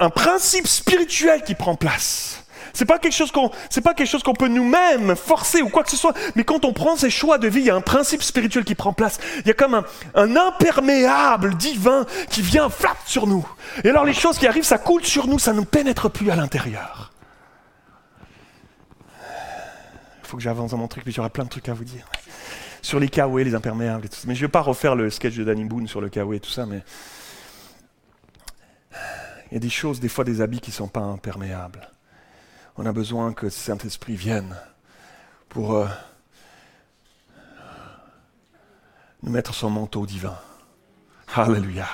un, principe spirituel qui prend place. C'est pas quelque chose qu'on, c'est pas quelque chose qu'on peut nous-mêmes forcer ou quoi que ce soit. Mais quand on prend ces choix de vie, il y a un principe spirituel qui prend place. Il y a comme un, imperméable divin qui vient flap sur nous. Et alors les choses qui arrivent, ça coule sur nous, ça ne pénètre plus à l'intérieur. Il faut que j'avance dans mon truc, mais j'aurai plein de trucs à vous dire sur les kawaii, les imperméables et tout ça. Mais je ne vais pas refaire le sketch de Danny Boone sur le kawaii et tout ça, mais il y a des choses, des fois des habits qui ne sont pas imperméables. On a besoin que le Saint-Esprit vienne pour euh, nous mettre son manteau divin. Alléluia.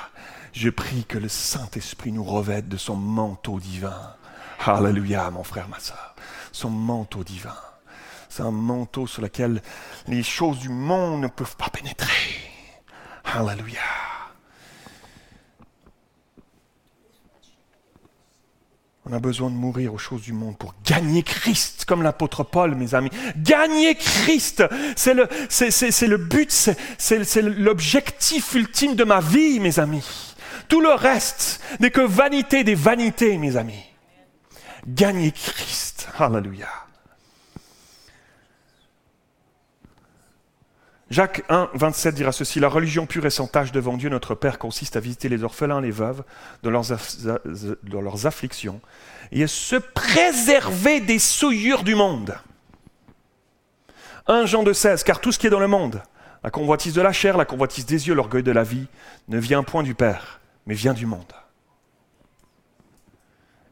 Je prie que le Saint-Esprit nous revête de son manteau divin. Alléluia, mon frère, ma soeur. Son manteau divin. C'est un manteau sur lequel les choses du monde ne peuvent pas pénétrer. Alléluia. On a besoin de mourir aux choses du monde pour gagner Christ, comme l'apôtre Paul, mes amis. Gagner Christ, c'est le, c'est, le but, c'est, l'objectif ultime de ma vie, mes amis. Tout le reste n'est que vanité des vanités, mes amis. Gagner Christ. Alléluia. Jacques 1, 27 dira ceci, La religion pure et sans tâche devant Dieu notre Père consiste à visiter les orphelins, les veuves, dans leurs, leurs afflictions, et à se préserver des souillures du monde. 1 Jean de 16, car tout ce qui est dans le monde, la convoitise de la chair, la convoitise des yeux, l'orgueil de la vie, ne vient point du Père, mais vient du monde.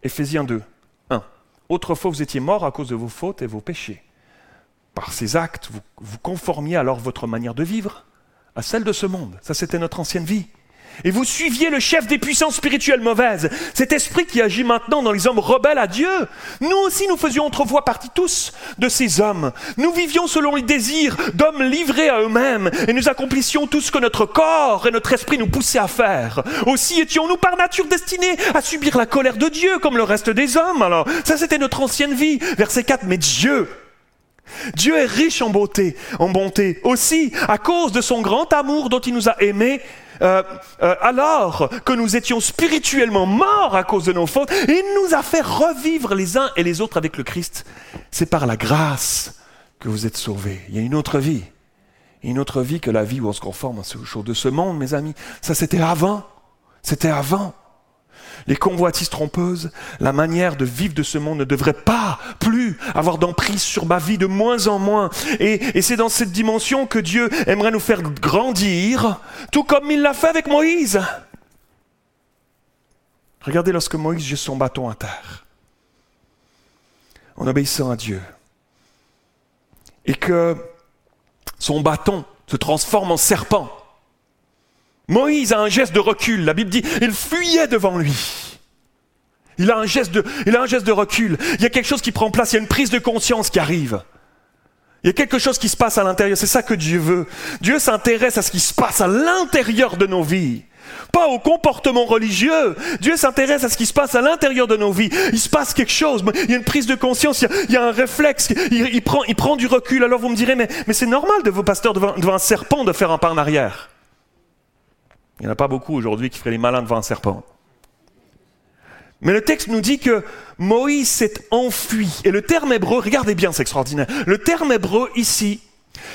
Éphésiens 2, 1. Autrefois vous étiez morts à cause de vos fautes et vos péchés par ces actes, vous, conformiez alors votre manière de vivre à celle de ce monde. Ça, c'était notre ancienne vie et vous suiviez le chef des puissances spirituelles mauvaises, cet esprit qui agit maintenant dans les hommes rebelles à Dieu. Nous aussi, nous faisions autrefois partie tous de ces hommes. Nous vivions selon les désirs d'hommes livrés à eux-mêmes, et nous accomplissions tout ce que notre corps et notre esprit nous poussaient à faire. Aussi étions-nous par nature destinés à subir la colère de Dieu comme le reste des hommes. Alors, ça c'était notre ancienne vie. Verset 4, mais Dieu, Dieu est riche en beauté, en bonté. Aussi, à cause de son grand amour dont il nous a aimés, euh, euh, alors que nous étions spirituellement morts à cause de nos fautes, il nous a fait revivre les uns et les autres avec le Christ. C'est par la grâce que vous êtes sauvés. Il y a une autre vie. Une autre vie que la vie où on se conforme ce choses de ce monde, mes amis. Ça, c'était avant. C'était avant les convoitises trompeuses, la manière de vivre de ce monde ne devrait pas plus avoir d'emprise sur ma vie de moins en moins. Et, c'est dans cette dimension que Dieu aimerait nous faire grandir, tout comme il l'a fait avec Moïse. Regardez lorsque Moïse jette son bâton à terre, en obéissant à Dieu, et que son bâton se transforme en serpent. Moïse a un geste de recul. La Bible dit, il fuyait devant lui. Il a un geste de, il a un geste de recul. Il y a quelque chose qui prend place. Il y a une prise de conscience qui arrive. Il y a quelque chose qui se passe à l'intérieur. C'est ça que Dieu veut. Dieu s'intéresse à ce qui se passe à l'intérieur de nos vies. Pas au comportement religieux. Dieu s'intéresse à ce qui se passe à l'intérieur de nos vies. Il se passe quelque chose. Il y a une prise de conscience. Il y a, un réflexe. Il, prend, il prend du recul. Alors vous me direz, mais, mais c'est normal de vos pasteurs devant, devant un serpent de faire un pas en arrière. Il n'y en a pas beaucoup aujourd'hui qui feraient les malins devant un serpent. Mais le texte nous dit que Moïse s'est enfui. Et le terme hébreu, regardez bien, c'est extraordinaire. Le terme hébreu ici,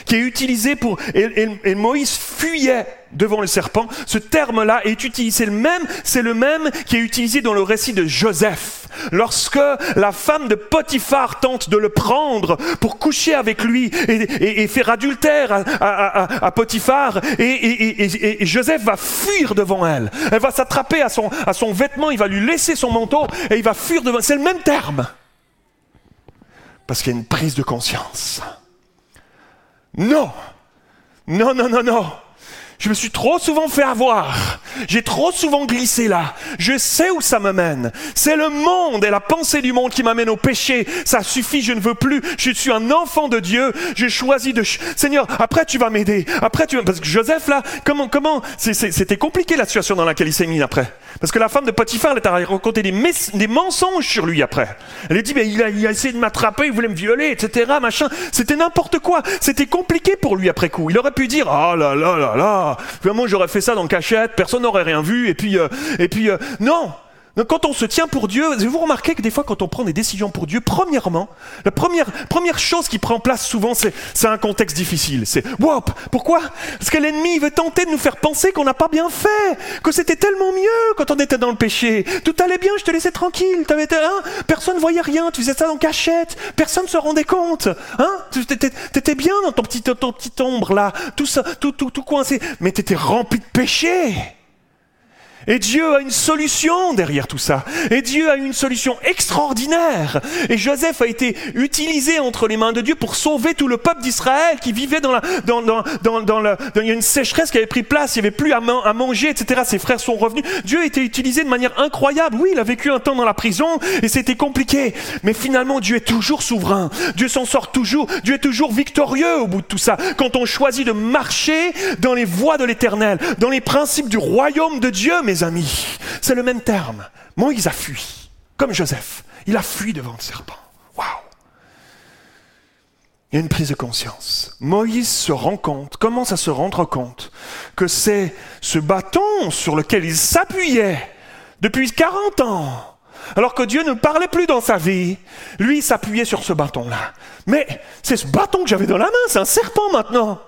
qui est utilisé pour... Et, Moïse fuyait devant le serpent. Ce terme-là est utilisé le même, c'est le même qui est utilisé dans le récit de Joseph. Lorsque la femme de Potiphar tente de le prendre pour coucher avec lui et, faire adultère à, Potiphar, et, Joseph va fuir devant elle. Elle va s'attraper à son, à son vêtement, il va lui laisser son manteau et il va fuir devant. C'est le même terme. Parce qu'il y a une prise de conscience. Non, non, non, non, non. Je me suis trop souvent fait avoir. J'ai trop souvent glissé là. Je sais où ça me mène. C'est le monde et la pensée du monde qui m'amène au péché. Ça suffit, je ne veux plus. Je suis un enfant de Dieu. J'ai choisi de... Seigneur, après tu vas m'aider. Après tu vas... Parce que Joseph là, comment... comment C'était compliqué la situation dans laquelle il s'est mis après. Parce que la femme de Potiphar, elle a raconté des, des, mensonges sur lui après. Elle a dit, mais il a, il a essayé de m'attraper, il voulait me violer, etc. Machin. C'était n'importe quoi. C'était compliqué pour lui après coup. Il aurait pu dire, ah oh là là là là, vraiment j'aurais fait ça dans cachette, personne n'aurait rien vu, et puis, euh, et puis, euh, non. Donc quand on se tient pour Dieu, vous remarquez que des fois quand on prend des décisions pour Dieu, premièrement, la première, première chose qui prend place souvent, c'est, c'est un contexte difficile. C'est Wop Pourquoi? Parce que l'ennemi veut tenter de nous faire penser qu'on n'a pas bien fait, que c'était tellement mieux quand on était dans le péché. Tout allait bien, je te laissais tranquille. T'avais, hein? Personne ne voyait rien, tu faisais ça en cachette, personne ne se rendait compte. Hein? T'étais, t'étais bien dans ton petit, ton petit ombre là, tout ça, tout, tout, tout coincé, mais t'étais rempli de péché. Et Dieu a une solution derrière tout ça. Et Dieu a une solution extraordinaire. Et Joseph a été utilisé entre les mains de Dieu pour sauver tout le peuple d'Israël qui vivait dans la, il y a une sécheresse qui avait pris place, il n'y avait plus à, manger, etc. Ses frères sont revenus. Dieu a été utilisé de manière incroyable. Oui, il a vécu un temps dans la prison et c'était compliqué. Mais finalement, Dieu est toujours souverain. Dieu s'en sort toujours. Dieu est toujours victorieux au bout de tout ça. Quand on choisit de marcher dans les voies de l'éternel, dans les principes du royaume de Dieu, C'est le même terme. Moïse a fui, comme Joseph. Il a fui devant le serpent. Waouh! Il y a une prise de conscience. Moïse se rend compte, commence à se rendre compte que c'est ce bâton sur lequel il s'appuyait depuis 40 ans, alors que Dieu ne parlait plus dans sa vie, lui s'appuyait sur ce bâton-là. Mais c'est ce bâton que j'avais dans la main, c'est un serpent maintenant.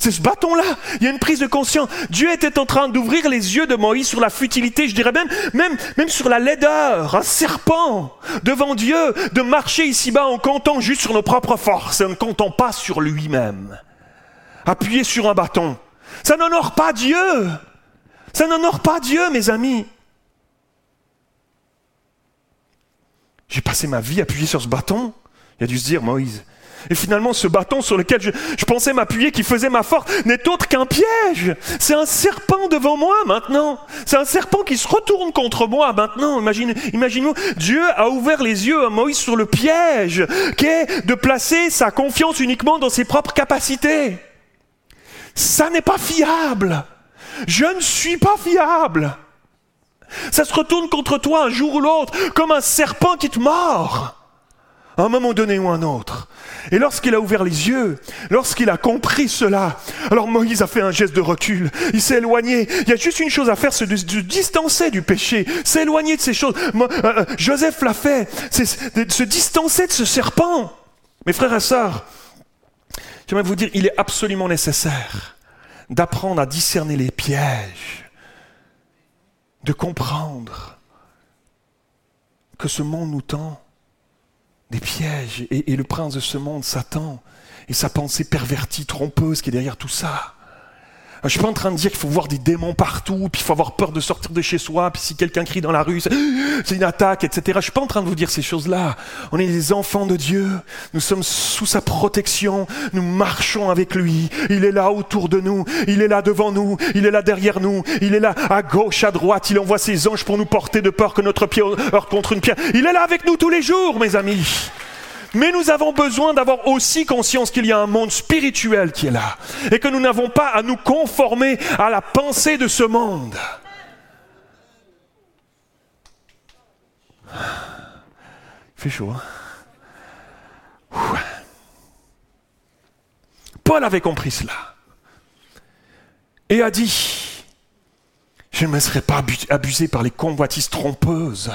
C'est ce bâton-là. Il y a une prise de conscience. Dieu était en train d'ouvrir les yeux de Moïse sur la futilité, je dirais même, même, même sur la laideur, un serpent devant Dieu, de marcher ici-bas en comptant juste sur nos propres forces et en ne comptant pas sur lui-même. Appuyé sur un bâton. Ça n'honore pas Dieu. Ça n'honore pas Dieu, mes amis. J'ai passé ma vie appuyé sur ce bâton. Il a dû se dire, Moïse, Et finalement, ce bâton sur lequel je, pensais m'appuyer, qui faisait ma force, n'est autre qu'un piège. C'est un serpent devant moi maintenant. C'est un serpent qui se retourne contre moi maintenant. Imagine, imaginez Dieu a ouvert les yeux à Moïse sur le piège, qui est de placer sa confiance uniquement dans ses propres capacités. Ça n'est pas fiable. Je ne suis pas fiable. Ça se retourne contre toi un jour ou l'autre, comme un serpent qui te mord, à un moment donné ou un autre. Et lorsqu'il a ouvert les yeux, lorsqu'il a compris cela, alors Moïse a fait un geste de recul, il s'est éloigné. Il y a juste une chose à faire, c'est de se distancer du péché, s'éloigner de ces choses. Euh, euh, Joseph l'a fait, c'est de se distancer de ce serpent. Mes frères et sœurs, j'aimerais vous dire, il est absolument nécessaire d'apprendre à discerner les pièges de comprendre que ce monde nous tend des pièges et, le prince de ce monde, Satan, et sa pensée pervertie, trompeuse qui est derrière tout ça. Je ne suis pas en train de dire qu'il faut voir des démons partout, puis il faut avoir peur de sortir de chez soi, puis si quelqu'un crie dans la rue, c'est une attaque, etc. Je suis pas en train de vous dire ces choses-là. On est des enfants de Dieu, nous sommes sous sa protection, nous marchons avec lui. Il est là autour de nous, il est là devant nous, il est là derrière nous, il est là à gauche, à droite, il envoie ses anges pour nous porter de peur que notre pied heurte contre une pierre. Il est là avec nous tous les jours, mes amis. Mais nous avons besoin d'avoir aussi conscience qu'il y a un monde spirituel qui est là et que nous n'avons pas à nous conformer à la pensée de ce monde. Il fait chaud. Hein Paul avait compris cela et a dit, je ne me serais pas abusé par les convoitises trompeuses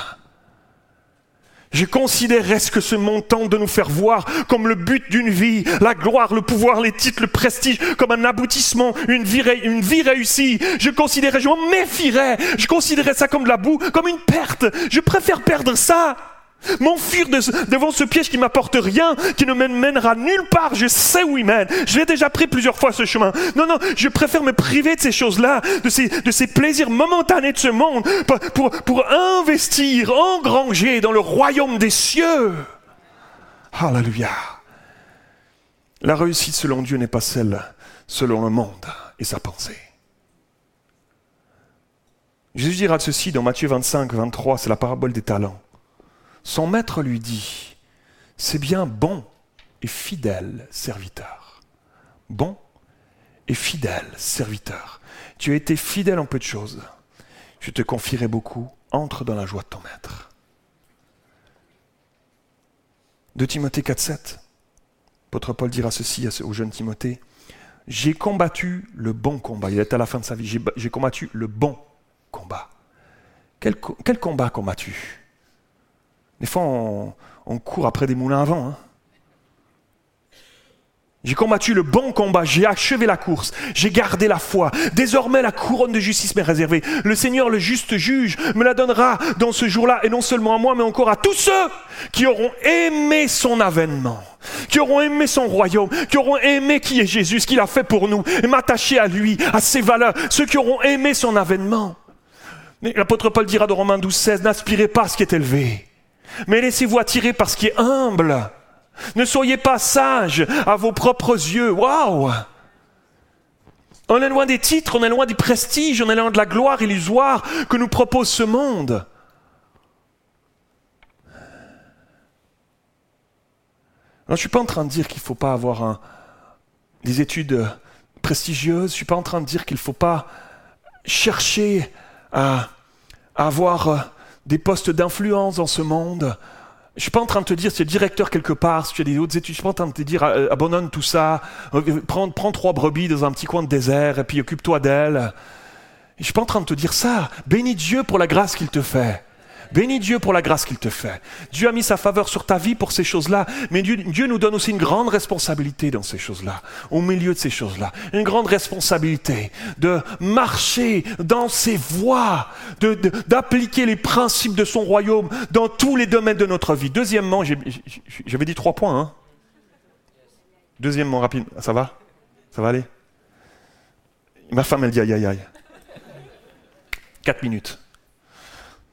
je considérerais ce que ce monde tente de nous faire voir comme le but d'une vie, la gloire, le pouvoir, les titres, le prestige, comme un aboutissement, une vie, une vie réussie. Je considérerais, je m'en méfierais, je considérerais ça comme de la boue, comme une perte. Je préfère perdre ça M'enfuir devant ce piège qui m'apporte rien, qui ne mènera nulle part. Je sais où il mène. Je l'ai déjà pris plusieurs fois ce chemin. Non, non, je préfère me priver de ces choses-là, de ces, plaisirs momentanés de ce monde, pour, pour investir, engranger dans le royaume des cieux. Alléluia. La réussite selon Dieu n'est pas celle selon le monde et sa pensée. Jésus dira ceci dans Matthieu 25, 23, c'est la parabole des talents. Son maître lui dit, c'est bien bon et fidèle serviteur. Bon et fidèle serviteur. Tu as été fidèle en peu de choses. Je te confierai beaucoup. Entre dans la joie de ton maître. De Timothée 4.7, L'apôtre Paul dira ceci au jeune Timothée. J'ai combattu le bon combat. Il est à la fin de sa vie. J'ai combattu le bon combat. Quel, quel combat combattu? Des fois, on, court après des moulins à vent. Hein. J'ai combattu le bon combat, j'ai achevé la course, j'ai gardé la foi. Désormais, la couronne de justice m'est réservée. Le Seigneur, le juste juge, me la donnera dans ce jour-là, et non seulement à moi, mais encore à tous ceux qui auront aimé son avènement, qui auront aimé son royaume, qui auront aimé qui est Jésus, ce qu'il a fait pour nous, et m'attacher à lui, à ses valeurs, ceux qui auront aimé son avènement. L'apôtre Paul dira dans Romains 12, 16, n'aspirez pas à ce qui est élevé mais laissez-vous attirer par ce qui est humble. Ne soyez pas sages à vos propres yeux. Waouh! On est loin des titres, on est loin du prestige, on est loin de la gloire illusoire que nous propose ce monde. je ne suis pas en train de dire qu'il ne faut pas avoir des études prestigieuses, je ne suis pas en train de dire qu'il ne faut pas chercher à avoir des postes d'influence dans ce monde. Je suis pas en train de te dire si tu es directeur quelque part, si tu as des autres études, je suis pas en train de te dire euh, abandonne tout ça, euh, prends, prends trois brebis dans un petit coin de désert et puis occupe-toi d'elles. Je suis pas en train de te dire ça. Bénis Dieu pour la grâce qu'il te fait. Bénis Dieu pour la grâce qu'il te fait. Dieu a mis sa faveur sur ta vie pour ces choses-là, mais Dieu, nous donne aussi une grande responsabilité dans ces choses-là, au milieu de ces choses-là. Une grande responsabilité de marcher dans ses voies, d'appliquer les principes de son royaume dans tous les domaines de notre vie. Deuxièmement, j'avais dit trois points. Hein. Deuxièmement, rapide, ça va? Ça va aller? Ma femme, elle dit aïe aïe aïe. Quatre minutes.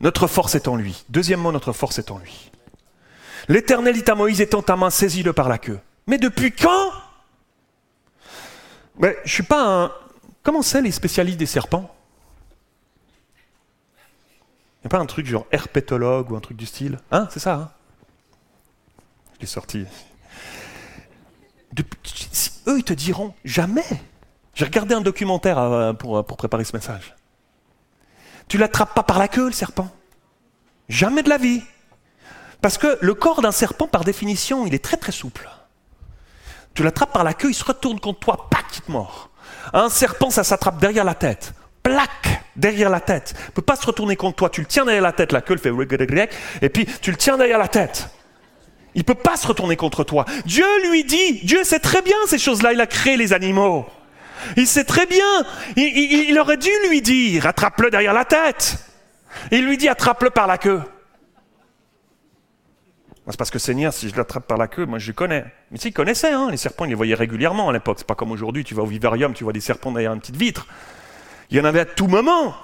Notre force est en lui. Deuxièmement, notre force est en lui. L'Éternel dit à Moïse, étends ta main, saisis-le par la queue. Mais depuis quand? Mais je suis pas un. Comment c'est les spécialistes des serpents? Il n'y a pas un truc genre herpétologue ou un truc du style? Hein, c'est ça hein? Je l'ai sorti. eux, ils te diront jamais. J'ai regardé un documentaire euh, pour, pour préparer ce message. Tu l'attrapes pas par la queue, le serpent. Jamais de la vie. Parce que le corps d'un serpent, par définition, il est très très souple. Tu l'attrapes par la queue, il se retourne contre toi, pac, il te mord. Un serpent, ça s'attrape derrière la tête. Plaque derrière la tête. Il ne peut pas se retourner contre toi. Tu le tiens derrière la tête, la queue le fait et puis tu le tiens derrière la tête. Il ne peut pas se retourner contre toi. Dieu lui dit, Dieu sait très bien ces choses-là, il a créé les animaux. Il sait très bien. Il, aurait dû lui dire, attrape-le derrière la tête. Il lui dit, attrape-le par la queue. C'est parce que Seigneur, si je l'attrape par la queue, moi je le connais. Mais s'il connaissait, hein, les serpents, il les voyait régulièrement à l'époque. C'est pas comme aujourd'hui, tu vas au vivarium, tu vois des serpents derrière une petite vitre. Il y en avait à tout moment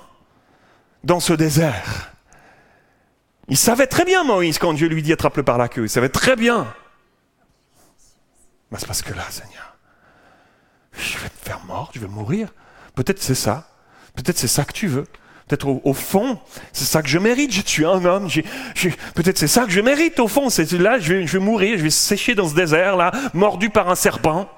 dans ce désert. Il savait très bien, Moïse, quand Dieu lui dit attrape-le par la queue. Il savait très bien. Mais c'est parce que là, Seigneur, je vais me faire mort, je vais mourir. Vais-être c'est ça. Peut-être c'est ça que tu veux. Peut-être au, fond, c'est ça que je mérite. Je suis un homme. Peut-être c'est ça que je mérite au fond. C'est là, je vais mourir, je vais sécher dans ce désert là, mordu par un serpent.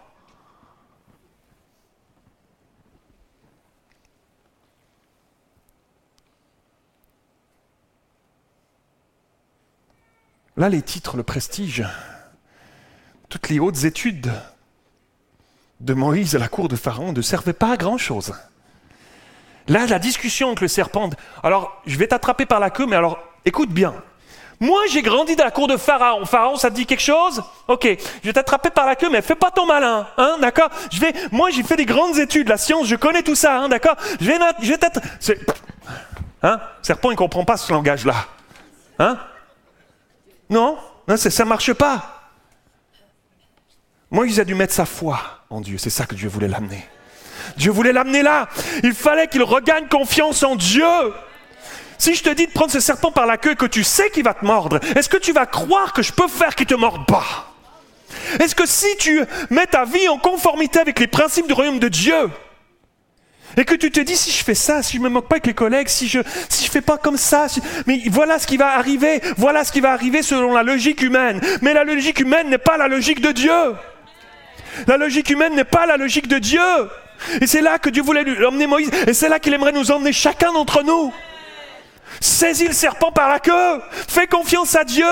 Là, les titres, le prestige, toutes les hautes études de Moïse à la cour de Pharaon ne servaient pas à grand-chose. Là, la discussion avec le serpent, alors je vais t'attraper par la queue, mais alors écoute bien. Moi, j'ai grandi dans la cour de Pharaon. Pharaon, ça te dit quelque chose? Ok, je vais t'attraper par la queue, mais fais pas ton malin, hein, d'accord? Je vais, moi, j'ai fait des grandes études, la science, je connais tout ça, hein, d'accord? Je vais, je vais t'attraper. Hein? Serpent, il comprend pas ce langage-là, hein? Non, non, ça marche pas. Moïse a dû mettre sa foi en Dieu. C'est ça que Dieu voulait l'amener. Dieu voulait l'amener là. Il fallait qu'il regagne confiance en Dieu. Si je te dis de prendre ce serpent par la queue que tu sais qu'il va te mordre, est-ce que tu vas croire que je peux faire qu'il te morde pas? Est-ce que si tu mets ta vie en conformité avec les principes du royaume de Dieu, et que tu te dis si je fais ça, si je me moque pas avec les collègues, si je si je fais pas comme ça, mais voilà ce qui va arriver, voilà ce qui va arriver selon la logique humaine. Mais la logique humaine n'est pas la logique de Dieu. La logique humaine n'est pas la logique de Dieu. Et c'est là que Dieu voulait lui emmener Moïse. Et c'est là qu'il aimerait nous emmener chacun d'entre nous. Saisis le serpent par la queue. Fais confiance à Dieu.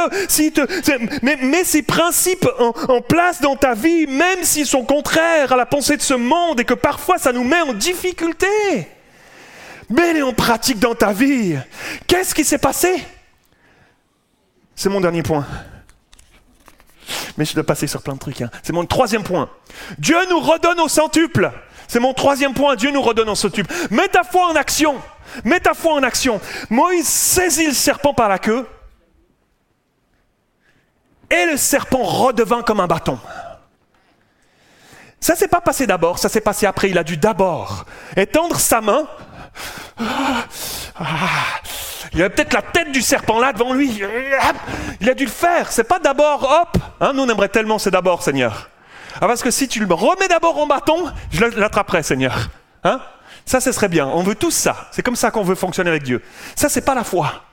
mets, ces principes en, place dans ta vie, même s'ils sont contraires à la pensée de ce monde et que parfois ça nous met en difficulté. Mets-les en pratique dans ta vie. Qu'est-ce qui s'est passé? C'est mon dernier point. Mais je dois passer sur plein de trucs. Hein. C'est mon troisième point. Dieu nous redonne au centuple. C'est mon troisième point. Dieu nous redonne au centuple. Mets ta foi en action. Mets ta foi en action. Moïse saisit le serpent par la queue. Et le serpent redevint comme un bâton. Ça s'est pas passé d'abord, ça s'est passé après. Il a dû d'abord étendre sa main. Ah, il avait peut-être la tête du serpent là devant lui. Il a dû le faire. C'est pas d'abord, hop. Hein, nous on aimerait tellement, c'est d'abord, Seigneur. Ah, parce que si tu le remets d'abord en bâton, je l'attraperai, Seigneur. Hein? Ça, ce serait bien. On veut tous ça. C'est comme ça qu'on veut fonctionner avec Dieu. Ça, c'est pas la foi.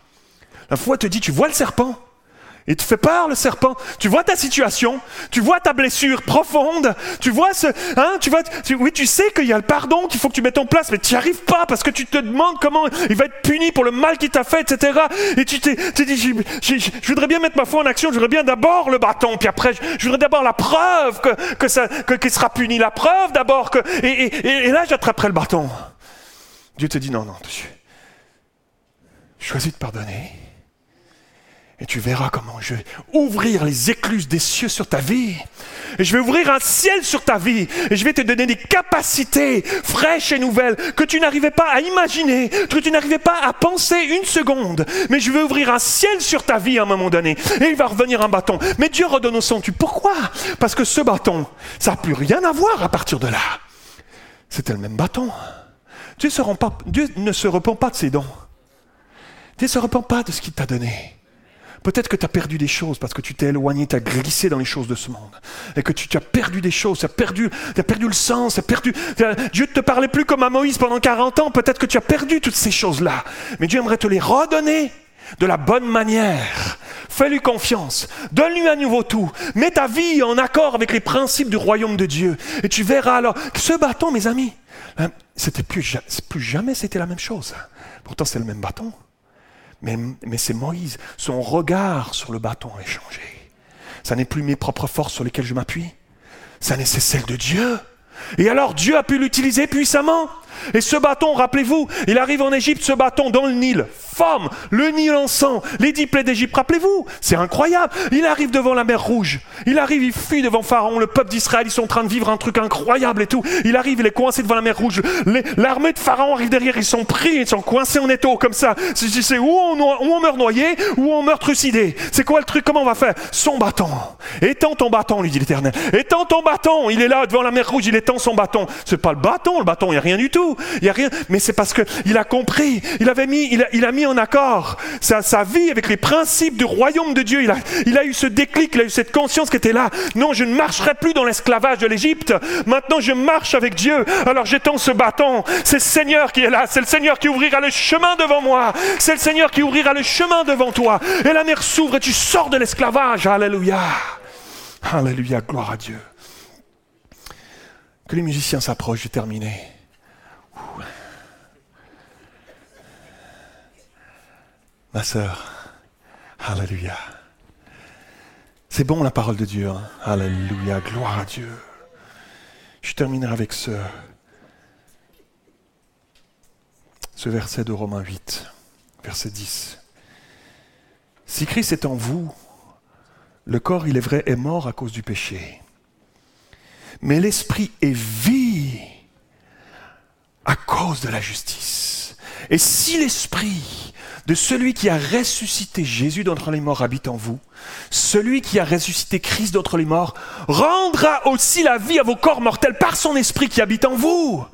La foi te dit, tu vois le serpent? Il te fait peur, le serpent. Tu vois ta situation, tu vois ta blessure profonde, tu vois ce, hein, tu vois, oui, tu sais qu'il y a le pardon qu'il faut que tu mettes en place, mais tu n'y arrives pas parce que tu te demandes comment il va être puni pour le mal qu'il t'a fait, etc. Et tu t'es, dit, je, voudrais bien mettre ma foi en action, je voudrais bien d'abord le bâton, puis après, je, voudrais d'abord la preuve que, que ça, que, qu'il sera puni, la preuve d'abord que, et, et, et là, j'attraperai le bâton. Dieu te dit, non, non, choisis de pardonner et tu verras comment je vais ouvrir les écluses des cieux sur ta vie. Et je vais ouvrir un ciel sur ta vie. Et je vais te donner des capacités fraîches et nouvelles que tu n'arrivais pas à imaginer, que tu n'arrivais pas à penser une seconde. Mais je vais ouvrir un ciel sur ta vie à un moment donné. Et il va revenir un bâton. Mais Dieu redonne au centuple. Pourquoi? Parce que ce bâton, ça n'a plus rien à voir à partir de là. C'était le même bâton. Dieu, Dieu ne se repent pas de ses dons. Dieu ne se repent pas de ce qu'il t'a donné. Peut-être que tu as perdu des choses parce que tu t'es éloigné, tu as glissé dans les choses de ce monde. Et que tu, as perdu des choses, tu as perdu, as perdu le sens, as perdu, Dieu ne te parlait plus comme à Moïse pendant 40 ans. Peut-être que tu as perdu toutes ces choses-là. Mais Dieu aimerait te les redonner de la bonne manière. Fais-lui confiance. Donne-lui un nouveau tout. Mets ta vie en accord avec les principes du royaume de Dieu. Et tu verras alors que ce bâton, mes amis, hein, c'était plus, plus jamais c'était la même chose. Pourtant, c'est le même bâton. Mais, c'est Moïse. Son regard sur le bâton a changé. Ça n'est plus mes propres forces sur lesquelles je m'appuie. Ça n'est celle de Dieu. Et alors Dieu a pu l'utiliser puissamment. Et ce bâton, rappelez-vous, il arrive en Égypte, ce bâton dans le Nil, forme le Nil en sang, les dix plaies d'Égypte, rappelez-vous, c'est incroyable. Il arrive devant la mer Rouge, il arrive, il fuit devant Pharaon, le peuple d'Israël, ils sont en train de vivre un truc incroyable et tout. Il arrive, il est coincé devant la mer Rouge, l'armée de Pharaon arrive derrière, ils sont pris, ils sont coincés en étau comme ça. C'est où on, on meurt noyé, ou on meurt trucidé. C'est quoi le truc, comment on va faire? Son bâton. Étends ton bâton, lui dit l'Éternel. Étends ton bâton, il est là devant la mer Rouge, il étend son bâton. C'est pas le bâton, le bâton, il n'y a rien du tout. Il n'y a rien, mais c'est parce qu'il a compris, il avait mis, il a, mis en accord sa, sa, vie avec les principes du royaume de Dieu. Il a, il a eu ce déclic, il a eu cette conscience qui était là. Non, je ne marcherai plus dans l'esclavage de l'Égypte. Maintenant, je marche avec Dieu. Alors j'étends ce bâton. C'est le Seigneur qui est là. C'est le Seigneur qui ouvrira le chemin devant moi. C'est le Seigneur qui ouvrira le chemin devant toi. Et la mer s'ouvre et tu sors de l'esclavage. Alléluia. Alléluia. Gloire à Dieu. Que les musiciens s'approchent, j'ai terminé. Ma sœur, Alléluia. C'est bon la parole de Dieu. Hein. Alléluia, gloire à Dieu. Je terminerai avec ce, ce verset de Romains 8, verset 10. Si Christ est en vous, le corps, il est vrai, est mort à cause du péché. Mais l'esprit est vie à cause de la justice. Et si l'esprit de celui qui a ressuscité Jésus d'entre les morts habite en vous, celui qui a ressuscité Christ d'entre les morts rendra aussi la vie à vos corps mortels par son esprit qui habite en vous.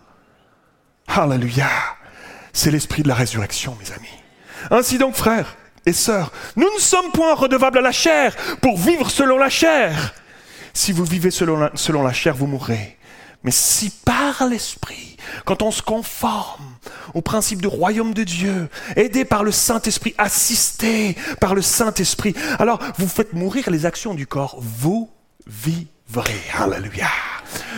Alléluia. C'est l'esprit de la résurrection, mes amis. Ainsi donc, frères et sœurs, nous ne sommes point redevables à la chair pour vivre selon la chair. Si vous vivez selon selon la chair, vous mourrez. Mais si par l'Esprit, quand on se conforme au principe du royaume de Dieu, aidé par le Saint-Esprit, assisté par le Saint-Esprit, alors vous faites mourir les actions du corps, vous vivrez. Alléluia.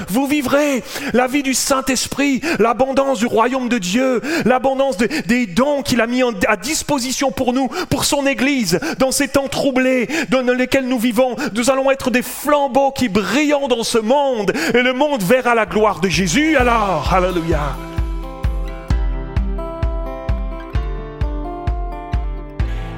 Vous vivrez la vie du Saint-Esprit, l'abondance du royaume de Dieu, l'abondance des dons qu'il a mis à disposition pour nous, pour son Église, dans ces temps troublés dans lesquels nous vivons. Nous allons être des flambeaux qui brillent dans ce monde et le monde verra la gloire de Jésus alors. Alléluia.